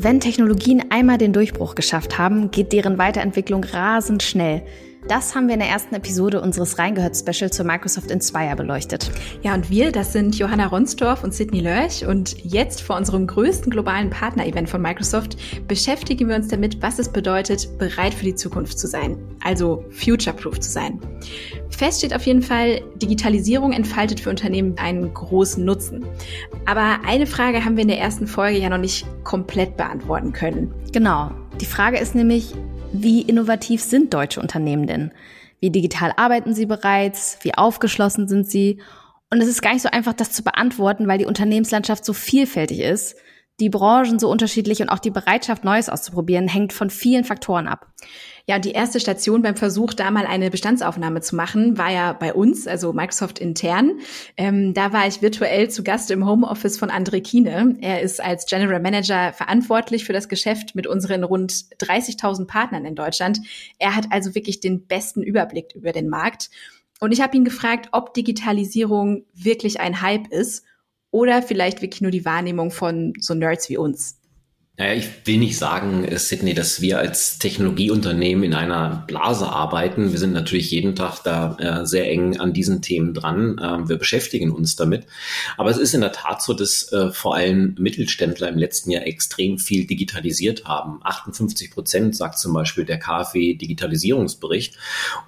Wenn Technologien einmal den Durchbruch geschafft haben, geht deren Weiterentwicklung rasend schnell. Das haben wir in der ersten Episode unseres Reingehört-Special zur Microsoft Inspire beleuchtet. Ja, und wir, das sind Johanna Ronsdorf und Sidney Lörch. Und jetzt vor unserem größten globalen Partner-Event von Microsoft beschäftigen wir uns damit, was es bedeutet, bereit für die Zukunft zu sein. Also future-proof zu sein. Fest steht auf jeden Fall, Digitalisierung entfaltet für Unternehmen einen großen Nutzen. Aber eine Frage haben wir in der ersten Folge ja noch nicht komplett beantworten können. Genau. Die Frage ist nämlich, wie innovativ sind deutsche Unternehmen denn? Wie digital arbeiten sie bereits? Wie aufgeschlossen sind sie? Und es ist gar nicht so einfach, das zu beantworten, weil die Unternehmenslandschaft so vielfältig ist die Branchen so unterschiedlich und auch die Bereitschaft, Neues auszuprobieren, hängt von vielen Faktoren ab. Ja, die erste Station beim Versuch, da mal eine Bestandsaufnahme zu machen, war ja bei uns, also Microsoft intern. Ähm, da war ich virtuell zu Gast im Homeoffice von André Kiene. Er ist als General Manager verantwortlich für das Geschäft mit unseren rund 30.000 Partnern in Deutschland. Er hat also wirklich den besten Überblick über den Markt. Und ich habe ihn gefragt, ob Digitalisierung wirklich ein Hype ist oder vielleicht wirklich nur die Wahrnehmung von so Nerds wie uns? Naja, ich will nicht sagen, äh, Sydney, dass wir als Technologieunternehmen in einer Blase arbeiten. Wir sind natürlich jeden Tag da äh, sehr eng an diesen Themen dran. Ähm, wir beschäftigen uns damit. Aber es ist in der Tat so, dass äh, vor allem Mittelständler im letzten Jahr extrem viel digitalisiert haben. 58 Prozent sagt zum Beispiel der KfW Digitalisierungsbericht.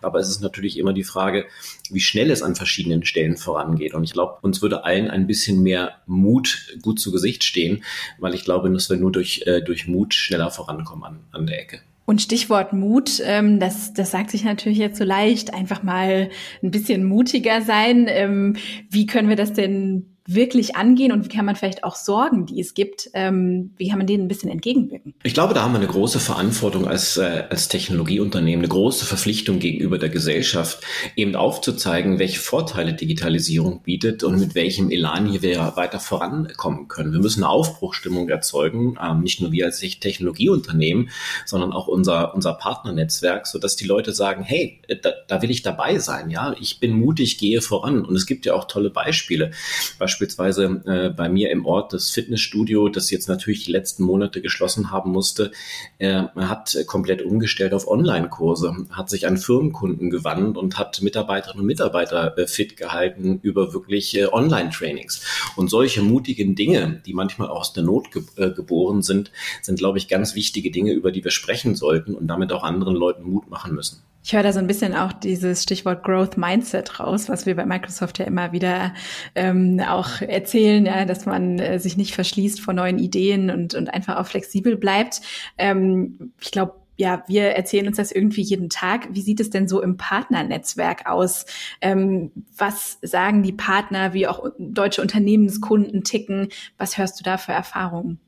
Aber es ist natürlich immer die Frage, wie schnell es an verschiedenen Stellen vorangeht. Und ich glaube, uns würde allen ein bisschen mehr Mut gut zu Gesicht stehen, weil ich glaube, dass wir nur durch äh, durch Mut schneller vorankommen an, an der Ecke. Und Stichwort Mut, ähm, das, das sagt sich natürlich jetzt so leicht, einfach mal ein bisschen mutiger sein. Ähm, wie können wir das denn wirklich angehen und wie kann man vielleicht auch Sorgen, die es gibt, ähm, wie kann man denen ein bisschen entgegenwirken? Ich glaube, da haben wir eine große Verantwortung als, äh, als Technologieunternehmen, eine große Verpflichtung gegenüber der Gesellschaft, eben aufzuzeigen, welche Vorteile Digitalisierung bietet und mit welchem Elan hier wir weiter vorankommen können. Wir müssen eine Aufbruchstimmung erzeugen, ähm, nicht nur wir als Technologieunternehmen, sondern auch unser, unser Partnernetzwerk, sodass die Leute sagen, hey, da, da will ich dabei sein, ja, ich bin mutig, gehe voran. Und es gibt ja auch tolle Beispiele. Beispiel beispielsweise äh, bei mir im Ort das Fitnessstudio, das jetzt natürlich die letzten Monate geschlossen haben musste, äh, hat komplett umgestellt auf Online-Kurse, hat sich an Firmenkunden gewandt und hat Mitarbeiterinnen und Mitarbeiter äh, fit gehalten über wirklich äh, Online-Trainings. Und solche mutigen Dinge, die manchmal aus der Not ge äh, geboren sind, sind, glaube ich, ganz wichtige Dinge, über die wir sprechen sollten und damit auch anderen Leuten Mut machen müssen. Ich höre da so ein bisschen auch dieses Stichwort Growth Mindset raus, was wir bei Microsoft ja immer wieder ähm, auch erzählen, ja, dass man äh, sich nicht verschließt vor neuen Ideen und, und einfach auch flexibel bleibt. Ähm, ich glaube, ja, wir erzählen uns das irgendwie jeden Tag. Wie sieht es denn so im Partnernetzwerk aus? Ähm, was sagen die Partner, wie auch deutsche Unternehmenskunden ticken? Was hörst du da für Erfahrungen?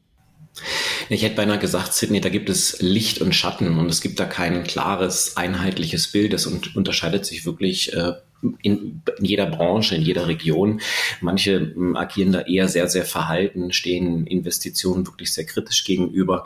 Ich hätte beinahe gesagt, Sydney, da gibt es Licht und Schatten und es gibt da kein klares, einheitliches Bild. Das unterscheidet sich wirklich äh, in, in jeder Branche, in jeder Region. Manche m, agieren da eher sehr, sehr verhalten, stehen Investitionen wirklich sehr kritisch gegenüber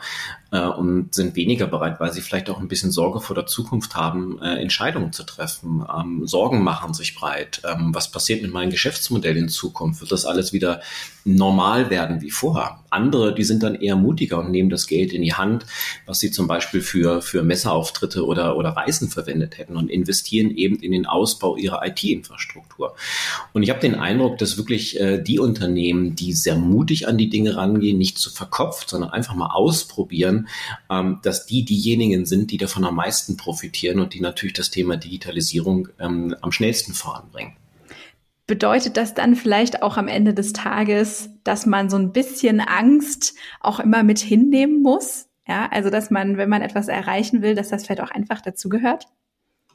äh, und sind weniger bereit, weil sie vielleicht auch ein bisschen Sorge vor der Zukunft haben, äh, Entscheidungen zu treffen. Ähm, Sorgen machen sich breit. Ähm, was passiert mit meinem Geschäftsmodell in Zukunft? Wird das alles wieder normal werden wie vorher? Andere, die sind dann eher mutiger und nehmen das Geld in die Hand, was sie zum Beispiel für, für Messerauftritte oder, oder Reisen verwendet hätten und investieren eben in den Ausbau ihrer IT-Infrastruktur. Und ich habe den Eindruck, dass wirklich äh, die Unternehmen, die sehr mutig an die Dinge rangehen, nicht zu verkopft, sondern einfach mal ausprobieren, ähm, dass die diejenigen sind, die davon am meisten profitieren und die natürlich das Thema Digitalisierung ähm, am schnellsten voranbringen. Bedeutet das dann vielleicht auch am Ende des Tages, dass man so ein bisschen Angst auch immer mit hinnehmen muss? Ja, also dass man, wenn man etwas erreichen will, dass das vielleicht auch einfach dazugehört?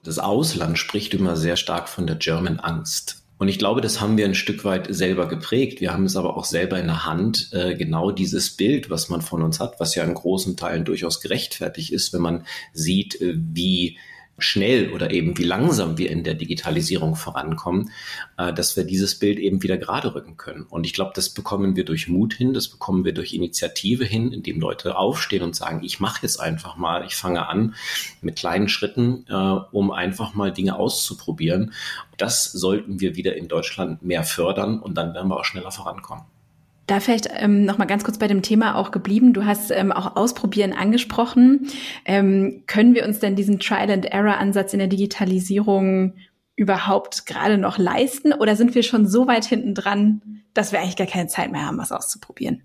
Das Ausland spricht immer sehr stark von der German Angst. Und ich glaube, das haben wir ein Stück weit selber geprägt. Wir haben es aber auch selber in der Hand, äh, genau dieses Bild, was man von uns hat, was ja in großen Teilen durchaus gerechtfertigt ist, wenn man sieht, äh, wie schnell oder eben wie langsam wir in der Digitalisierung vorankommen, äh, dass wir dieses Bild eben wieder gerade rücken können. Und ich glaube, das bekommen wir durch Mut hin, das bekommen wir durch Initiative hin, indem Leute aufstehen und sagen, ich mache jetzt einfach mal, ich fange an mit kleinen Schritten, äh, um einfach mal Dinge auszuprobieren. Das sollten wir wieder in Deutschland mehr fördern und dann werden wir auch schneller vorankommen. Da vielleicht ähm, noch mal ganz kurz bei dem Thema auch geblieben. Du hast ähm, auch Ausprobieren angesprochen. Ähm, können wir uns denn diesen Trial-and-Error-Ansatz in der Digitalisierung überhaupt gerade noch leisten? Oder sind wir schon so weit hinten dran, dass wir eigentlich gar keine Zeit mehr haben, was auszuprobieren?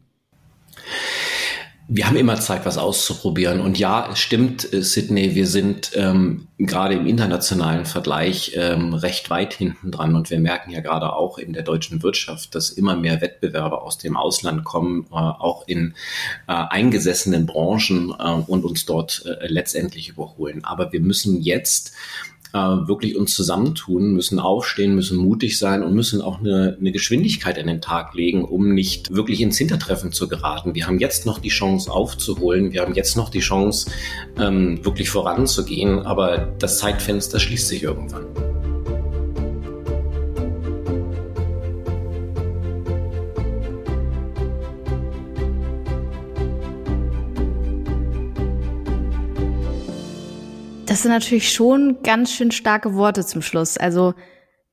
Wir haben immer Zeit, was auszuprobieren. Und ja, es stimmt, äh, Sydney, wir sind ähm, gerade im internationalen Vergleich ähm, recht weit hinten dran. Und wir merken ja gerade auch in der deutschen Wirtschaft, dass immer mehr Wettbewerber aus dem Ausland kommen, äh, auch in äh, eingesessenen Branchen äh, und uns dort äh, letztendlich überholen. Aber wir müssen jetzt äh, wirklich uns zusammentun, müssen aufstehen, müssen mutig sein und müssen auch eine, eine Geschwindigkeit an den Tag legen, um nicht wirklich ins Hintertreffen zu geraten. Wir haben jetzt noch die Chance aufzuholen, wir haben jetzt noch die Chance, ähm, wirklich voranzugehen, aber das Zeitfenster schließt sich irgendwann. Das sind natürlich schon ganz schön starke Worte zum Schluss. Also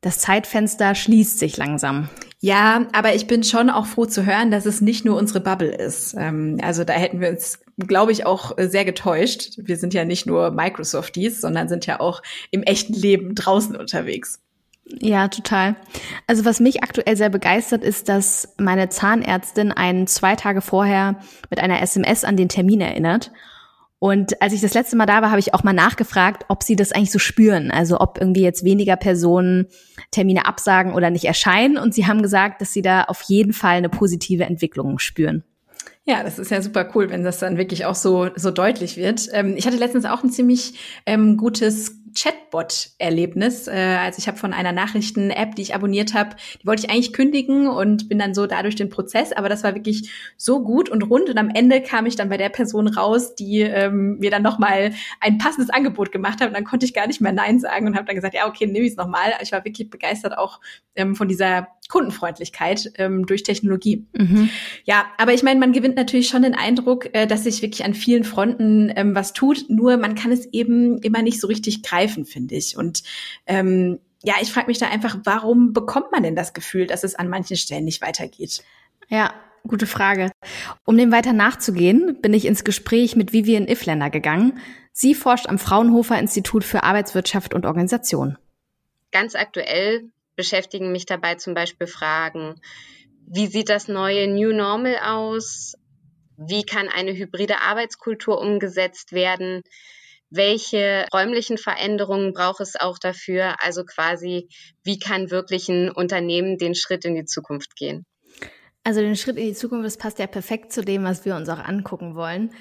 das Zeitfenster schließt sich langsam. Ja, aber ich bin schon auch froh zu hören, dass es nicht nur unsere Bubble ist. Ähm, also da hätten wir uns, glaube ich, auch sehr getäuscht. Wir sind ja nicht nur Microsofties, sondern sind ja auch im echten Leben draußen unterwegs. Ja, total. Also was mich aktuell sehr begeistert, ist, dass meine Zahnärztin einen zwei Tage vorher mit einer SMS an den Termin erinnert und als ich das letzte Mal da war, habe ich auch mal nachgefragt, ob sie das eigentlich so spüren. Also ob irgendwie jetzt weniger Personen Termine absagen oder nicht erscheinen. Und sie haben gesagt, dass sie da auf jeden Fall eine positive Entwicklung spüren. Ja, das ist ja super cool, wenn das dann wirklich auch so, so deutlich wird. Ähm, ich hatte letztens auch ein ziemlich ähm, gutes Chatbot-Erlebnis. Äh, also ich habe von einer Nachrichten-App, die ich abonniert habe, die wollte ich eigentlich kündigen und bin dann so dadurch den Prozess, aber das war wirklich so gut und rund und am Ende kam ich dann bei der Person raus, die ähm, mir dann nochmal ein passendes Angebot gemacht hat und dann konnte ich gar nicht mehr Nein sagen und habe dann gesagt, ja okay, nehme ich es nochmal. Ich war wirklich begeistert auch ähm, von dieser Kundenfreundlichkeit ähm, durch Technologie. Mhm. Ja, aber ich meine, man gewinnt natürlich schon den Eindruck, äh, dass sich wirklich an vielen Fronten ähm, was tut, nur man kann es eben immer nicht so richtig greifen, finde ich. Und ähm, ja, ich frage mich da einfach, warum bekommt man denn das Gefühl, dass es an manchen Stellen nicht weitergeht? Ja, gute Frage. Um dem weiter nachzugehen, bin ich ins Gespräch mit Vivian Ifländer gegangen. Sie forscht am Fraunhofer Institut für Arbeitswirtschaft und Organisation. Ganz aktuell beschäftigen mich dabei zum Beispiel Fragen, wie sieht das neue New Normal aus? Wie kann eine hybride Arbeitskultur umgesetzt werden? Welche räumlichen Veränderungen braucht es auch dafür? Also quasi, wie kann wirklich ein Unternehmen den Schritt in die Zukunft gehen? Also den Schritt in die Zukunft, das passt ja perfekt zu dem, was wir uns auch angucken wollen.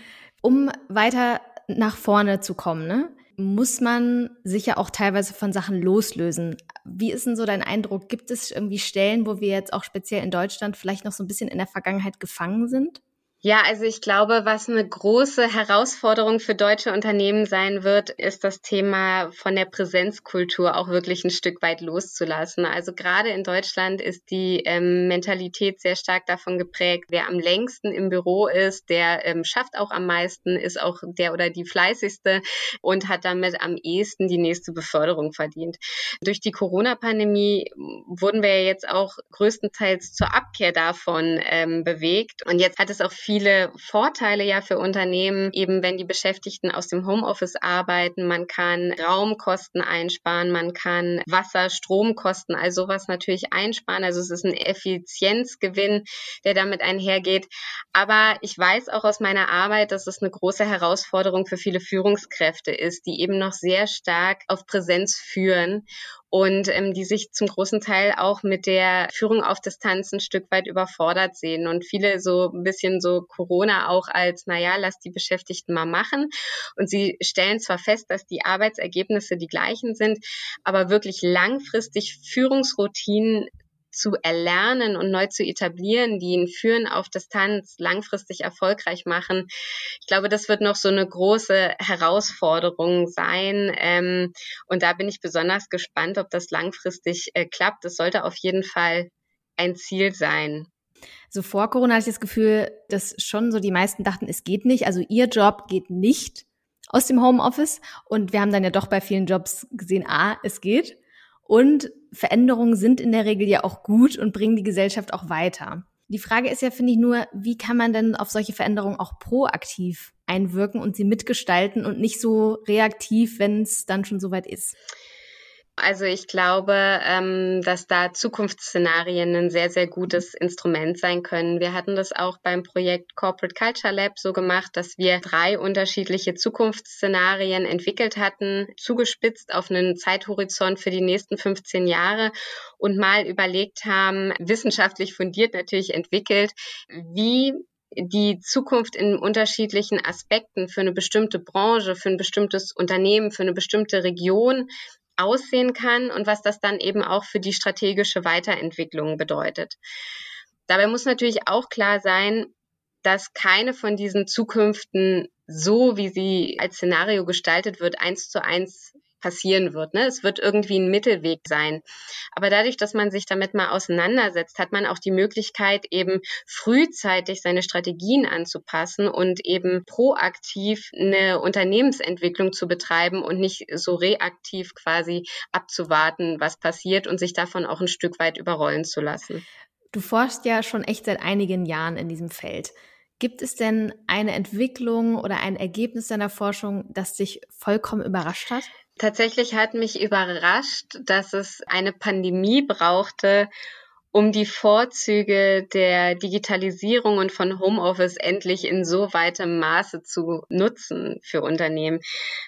Um weiter nach vorne zu kommen, ne? muss man sich ja auch teilweise von Sachen loslösen. Wie ist denn so dein Eindruck? Gibt es irgendwie Stellen, wo wir jetzt auch speziell in Deutschland vielleicht noch so ein bisschen in der Vergangenheit gefangen sind? Ja, also ich glaube, was eine große Herausforderung für deutsche Unternehmen sein wird, ist das Thema von der Präsenzkultur auch wirklich ein Stück weit loszulassen. Also gerade in Deutschland ist die ähm, Mentalität sehr stark davon geprägt, wer am längsten im Büro ist, der ähm, schafft auch am meisten, ist auch der oder die fleißigste und hat damit am ehesten die nächste Beförderung verdient. Durch die Corona-Pandemie wurden wir ja jetzt auch größtenteils zur Abkehr davon ähm, bewegt. Und jetzt hat es auch viel viele Vorteile ja für Unternehmen, eben wenn die Beschäftigten aus dem Homeoffice arbeiten. Man kann Raumkosten einsparen, man kann Wasser, Stromkosten, all sowas natürlich einsparen. Also es ist ein Effizienzgewinn, der damit einhergeht. Aber ich weiß auch aus meiner Arbeit, dass es eine große Herausforderung für viele Führungskräfte ist, die eben noch sehr stark auf Präsenz führen und ähm, die sich zum großen Teil auch mit der Führung auf Distanz ein Stück weit überfordert sehen und viele so ein bisschen so Corona auch als, naja, lass die Beschäftigten mal machen. Und sie stellen zwar fest, dass die Arbeitsergebnisse die gleichen sind, aber wirklich langfristig Führungsroutinen zu erlernen und neu zu etablieren, die ein Führen auf Distanz langfristig erfolgreich machen. Ich glaube, das wird noch so eine große Herausforderung sein. Ähm, und da bin ich besonders gespannt, ob das langfristig äh, klappt. Das sollte auf jeden Fall ein Ziel sein. So vor Corona hatte ich das Gefühl, dass schon so die meisten dachten, es geht nicht. Also ihr Job geht nicht aus dem Homeoffice. Und wir haben dann ja doch bei vielen Jobs gesehen, ah, es geht. Und Veränderungen sind in der Regel ja auch gut und bringen die Gesellschaft auch weiter. Die Frage ist ja, finde ich nur, wie kann man denn auf solche Veränderungen auch proaktiv einwirken und sie mitgestalten und nicht so reaktiv, wenn es dann schon soweit ist? Also ich glaube, ähm, dass da Zukunftsszenarien ein sehr, sehr gutes Instrument sein können. Wir hatten das auch beim Projekt Corporate Culture Lab so gemacht, dass wir drei unterschiedliche Zukunftsszenarien entwickelt hatten, zugespitzt auf einen Zeithorizont für die nächsten 15 Jahre und mal überlegt haben, wissenschaftlich fundiert natürlich entwickelt, wie die Zukunft in unterschiedlichen Aspekten für eine bestimmte Branche, für ein bestimmtes Unternehmen, für eine bestimmte Region aussehen kann und was das dann eben auch für die strategische Weiterentwicklung bedeutet. Dabei muss natürlich auch klar sein, dass keine von diesen Zukünften so, wie sie als Szenario gestaltet wird, eins zu eins passieren wird. Ne? Es wird irgendwie ein Mittelweg sein. Aber dadurch, dass man sich damit mal auseinandersetzt, hat man auch die Möglichkeit, eben frühzeitig seine Strategien anzupassen und eben proaktiv eine Unternehmensentwicklung zu betreiben und nicht so reaktiv quasi abzuwarten, was passiert und sich davon auch ein Stück weit überrollen zu lassen. Du forschst ja schon echt seit einigen Jahren in diesem Feld. Gibt es denn eine Entwicklung oder ein Ergebnis deiner Forschung, das dich vollkommen überrascht hat? Tatsächlich hat mich überrascht, dass es eine Pandemie brauchte, um die Vorzüge der Digitalisierung und von Homeoffice endlich in so weitem Maße zu nutzen für Unternehmen.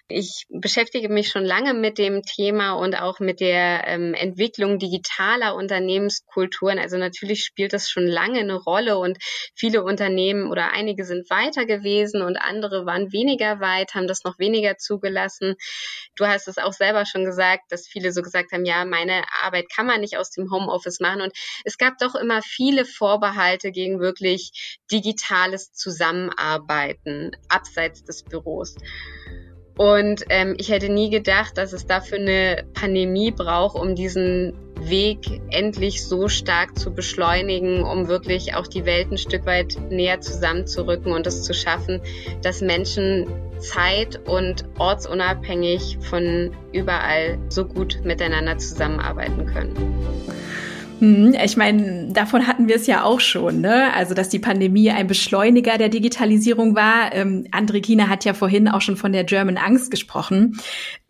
Ich beschäftige mich schon lange mit dem Thema und auch mit der ähm, Entwicklung digitaler Unternehmenskulturen. Also natürlich spielt das schon lange eine Rolle und viele Unternehmen oder einige sind weiter gewesen und andere waren weniger weit, haben das noch weniger zugelassen. Du hast es auch selber schon gesagt, dass viele so gesagt haben, ja, meine Arbeit kann man nicht aus dem Homeoffice machen und es gab doch immer viele Vorbehalte gegen wirklich digitales Zusammenarbeiten abseits des Büros. Und ähm, ich hätte nie gedacht, dass es dafür eine Pandemie braucht, um diesen Weg endlich so stark zu beschleunigen, um wirklich auch die Welt ein Stück weit näher zusammenzurücken und es zu schaffen, dass Menschen zeit- und ortsunabhängig von überall so gut miteinander zusammenarbeiten können. Hm, ich meine, davon hatten wir es ja auch schon, ne? Also, dass die Pandemie ein Beschleuniger der Digitalisierung war. Ähm, André Kiener hat ja vorhin auch schon von der German Angst gesprochen.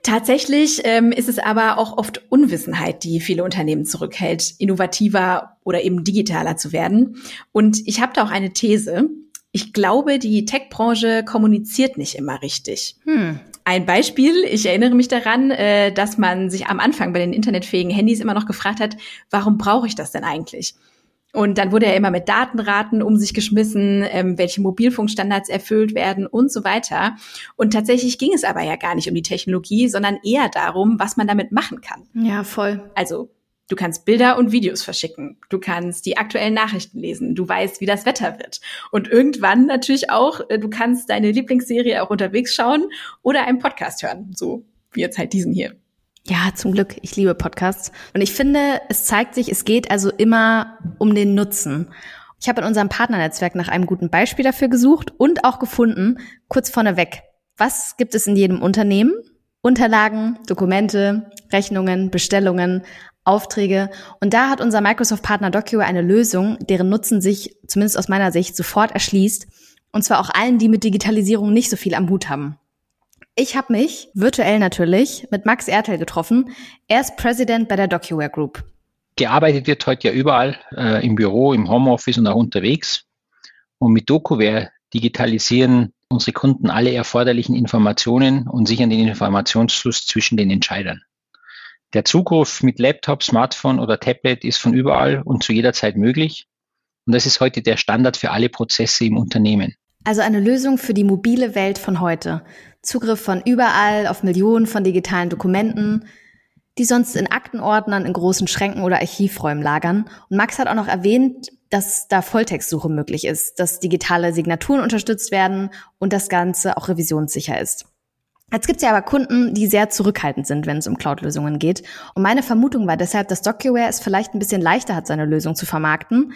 Tatsächlich ähm, ist es aber auch oft Unwissenheit, die viele Unternehmen zurückhält, innovativer oder eben digitaler zu werden. Und ich habe da auch eine These. Ich glaube, die Tech-Branche kommuniziert nicht immer richtig. Hm. Ein Beispiel, ich erinnere mich daran, äh, dass man sich am Anfang bei den internetfähigen Handys immer noch gefragt hat, warum brauche ich das denn eigentlich? Und dann wurde er immer mit Datenraten um sich geschmissen, ähm, welche Mobilfunkstandards erfüllt werden und so weiter. Und tatsächlich ging es aber ja gar nicht um die Technologie, sondern eher darum, was man damit machen kann. Ja, voll. Also Du kannst Bilder und Videos verschicken. Du kannst die aktuellen Nachrichten lesen. Du weißt, wie das Wetter wird. Und irgendwann natürlich auch, äh, du kannst deine Lieblingsserie auch unterwegs schauen oder einen Podcast hören. So wie jetzt halt diesen hier. Ja, zum Glück. Ich liebe Podcasts. Und ich finde, es zeigt sich, es geht also immer um den Nutzen. Ich habe in unserem Partnernetzwerk nach einem guten Beispiel dafür gesucht und auch gefunden, kurz vorneweg. Was gibt es in jedem Unternehmen? Unterlagen, Dokumente, Rechnungen, Bestellungen, Aufträge. Und da hat unser Microsoft-Partner DocuWare eine Lösung, deren Nutzen sich, zumindest aus meiner Sicht, sofort erschließt. Und zwar auch allen, die mit Digitalisierung nicht so viel am Hut haben. Ich habe mich, virtuell natürlich, mit Max Ertel getroffen. Er ist President bei der DocuWare Group. Gearbeitet wird heute ja überall, äh, im Büro, im Homeoffice und auch unterwegs. Und mit DocuWare digitalisieren unsere Kunden alle erforderlichen Informationen und sichern den Informationsfluss zwischen den Entscheidern. Der Zugriff mit Laptop, Smartphone oder Tablet ist von überall und zu jeder Zeit möglich. Und das ist heute der Standard für alle Prozesse im Unternehmen. Also eine Lösung für die mobile Welt von heute. Zugriff von überall auf Millionen von digitalen Dokumenten, die sonst in Aktenordnern, in großen Schränken oder Archivräumen lagern. Und Max hat auch noch erwähnt, dass da Volltextsuche möglich ist, dass digitale Signaturen unterstützt werden und das Ganze auch revisionssicher ist. Jetzt gibt es ja aber Kunden, die sehr zurückhaltend sind, wenn es um Cloud-Lösungen geht. Und meine Vermutung war deshalb, dass DocuWare es vielleicht ein bisschen leichter hat, seine Lösung zu vermarkten,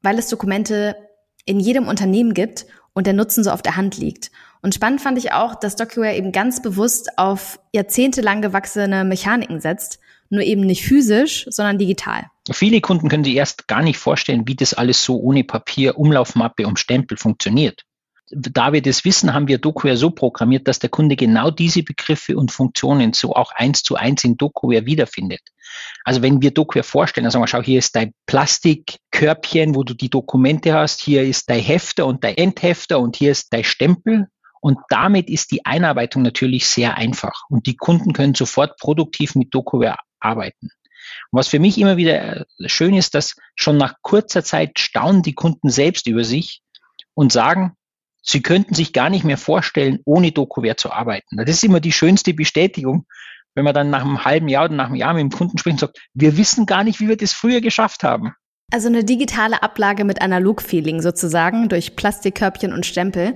weil es Dokumente in jedem Unternehmen gibt und der Nutzen so auf der Hand liegt. Und spannend fand ich auch, dass DocuWare eben ganz bewusst auf jahrzehntelang gewachsene Mechaniken setzt, nur eben nicht physisch, sondern digital. Viele Kunden können sich erst gar nicht vorstellen, wie das alles so ohne Papier, Umlaufmappe und Stempel funktioniert. Da wir das wissen, haben wir DokuWare so programmiert, dass der Kunde genau diese Begriffe und Funktionen so auch eins zu eins in DokuWare wiederfindet. Also wenn wir DokuWare vorstellen, dann sagen wir, schau, hier ist dein Plastikkörbchen, wo du die Dokumente hast, hier ist dein Hefter und dein Endhefter und hier ist dein Stempel. Und damit ist die Einarbeitung natürlich sehr einfach. Und die Kunden können sofort produktiv mit DokuWare arbeiten. Und was für mich immer wieder schön ist, dass schon nach kurzer Zeit staunen die Kunden selbst über sich und sagen, sie könnten sich gar nicht mehr vorstellen, ohne DokuWare zu arbeiten. Das ist immer die schönste Bestätigung, wenn man dann nach einem halben Jahr oder nach einem Jahr mit dem Kunden spricht und sagt, wir wissen gar nicht, wie wir das früher geschafft haben. Also eine digitale Ablage mit Analog-Feeling sozusagen durch Plastikkörbchen und Stempel,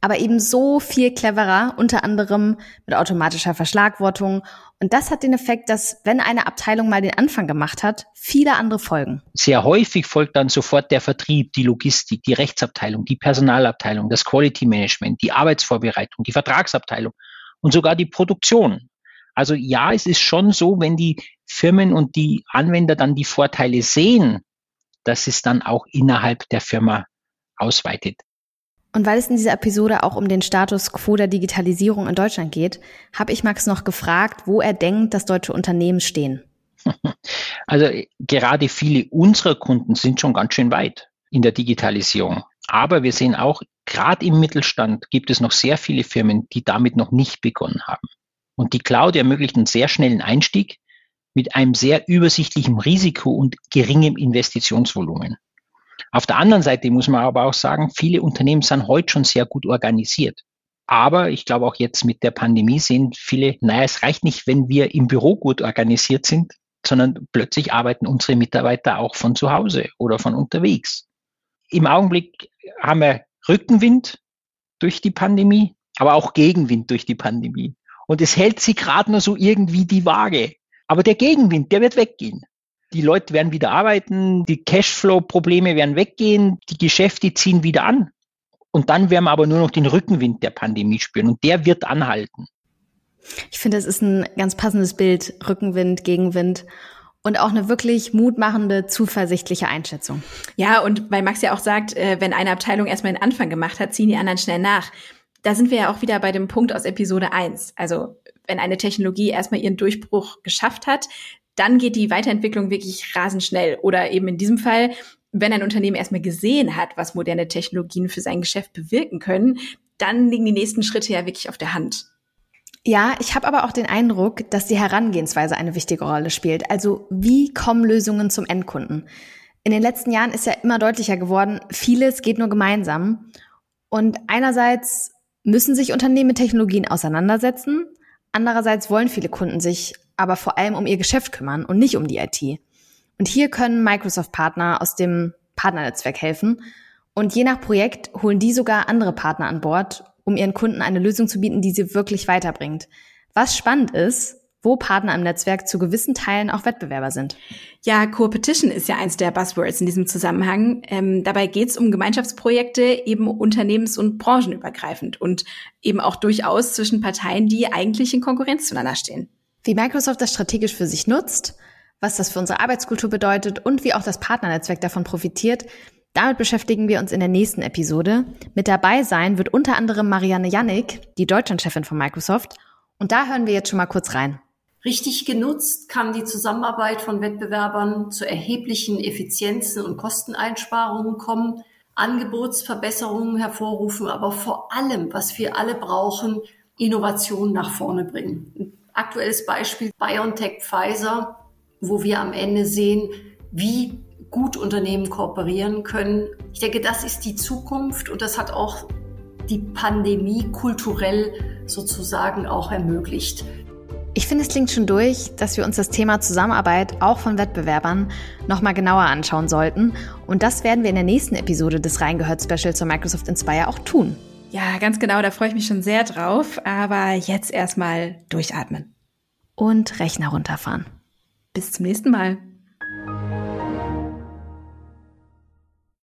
aber eben so viel cleverer, unter anderem mit automatischer Verschlagwortung. Und das hat den Effekt, dass wenn eine Abteilung mal den Anfang gemacht hat, viele andere folgen. Sehr häufig folgt dann sofort der Vertrieb, die Logistik, die Rechtsabteilung, die Personalabteilung, das Quality Management, die Arbeitsvorbereitung, die Vertragsabteilung und sogar die Produktion. Also ja, es ist schon so, wenn die Firmen und die Anwender dann die Vorteile sehen, dass es dann auch innerhalb der Firma ausweitet. Und weil es in dieser Episode auch um den Status quo der Digitalisierung in Deutschland geht, habe ich Max noch gefragt, wo er denkt, dass deutsche Unternehmen stehen. Also gerade viele unserer Kunden sind schon ganz schön weit in der Digitalisierung. Aber wir sehen auch, gerade im Mittelstand gibt es noch sehr viele Firmen, die damit noch nicht begonnen haben. Und die Cloud ermöglicht einen sehr schnellen Einstieg mit einem sehr übersichtlichen Risiko und geringem Investitionsvolumen. Auf der anderen Seite muss man aber auch sagen, viele Unternehmen sind heute schon sehr gut organisiert. Aber ich glaube auch jetzt mit der Pandemie sehen viele, naja, es reicht nicht, wenn wir im Büro gut organisiert sind, sondern plötzlich arbeiten unsere Mitarbeiter auch von zu Hause oder von unterwegs. Im Augenblick haben wir Rückenwind durch die Pandemie, aber auch Gegenwind durch die Pandemie. Und es hält sich gerade nur so irgendwie die Waage. Aber der Gegenwind, der wird weggehen. Die Leute werden wieder arbeiten, die Cashflow-Probleme werden weggehen, die Geschäfte ziehen wieder an. Und dann werden wir aber nur noch den Rückenwind der Pandemie spüren und der wird anhalten. Ich finde, es ist ein ganz passendes Bild, Rückenwind, Gegenwind und auch eine wirklich mutmachende, zuversichtliche Einschätzung. Ja, und weil Max ja auch sagt, äh, wenn eine Abteilung erstmal den Anfang gemacht hat, ziehen die anderen schnell nach. Da sind wir ja auch wieder bei dem Punkt aus Episode 1. Also wenn eine Technologie erstmal ihren Durchbruch geschafft hat, dann geht die Weiterentwicklung wirklich rasend schnell. Oder eben in diesem Fall, wenn ein Unternehmen erstmal gesehen hat, was moderne Technologien für sein Geschäft bewirken können, dann liegen die nächsten Schritte ja wirklich auf der Hand. Ja, ich habe aber auch den Eindruck, dass die Herangehensweise eine wichtige Rolle spielt. Also wie kommen Lösungen zum Endkunden? In den letzten Jahren ist ja immer deutlicher geworden, vieles geht nur gemeinsam. Und einerseits müssen sich Unternehmen mit Technologien auseinandersetzen, Andererseits wollen viele Kunden sich aber vor allem um ihr Geschäft kümmern und nicht um die IT. Und hier können Microsoft-Partner aus dem Partnernetzwerk helfen. Und je nach Projekt holen die sogar andere Partner an Bord, um ihren Kunden eine Lösung zu bieten, die sie wirklich weiterbringt. Was spannend ist, wo Partner im Netzwerk zu gewissen Teilen auch Wettbewerber sind. Ja, Co-Petition ist ja eins der Buzzwords in diesem Zusammenhang. Ähm, dabei geht es um Gemeinschaftsprojekte eben unternehmens- und branchenübergreifend und eben auch durchaus zwischen Parteien, die eigentlich in Konkurrenz zueinander stehen. Wie Microsoft das strategisch für sich nutzt, was das für unsere Arbeitskultur bedeutet und wie auch das Partnernetzwerk davon profitiert, damit beschäftigen wir uns in der nächsten Episode. Mit dabei sein wird unter anderem Marianne Jannik, die Deutschlandchefin von Microsoft. Und da hören wir jetzt schon mal kurz rein. Richtig genutzt kann die Zusammenarbeit von Wettbewerbern zu erheblichen Effizienzen und Kosteneinsparungen kommen, Angebotsverbesserungen hervorrufen, aber vor allem, was wir alle brauchen, Innovation nach vorne bringen. Aktuelles Beispiel BioNTech Pfizer, wo wir am Ende sehen, wie gut Unternehmen kooperieren können. Ich denke, das ist die Zukunft und das hat auch die Pandemie kulturell sozusagen auch ermöglicht. Ich finde, es klingt schon durch, dass wir uns das Thema Zusammenarbeit auch von Wettbewerbern nochmal genauer anschauen sollten. Und das werden wir in der nächsten Episode des Reingehört Special zur Microsoft Inspire auch tun. Ja, ganz genau, da freue ich mich schon sehr drauf. Aber jetzt erstmal durchatmen. Und Rechner runterfahren. Bis zum nächsten Mal.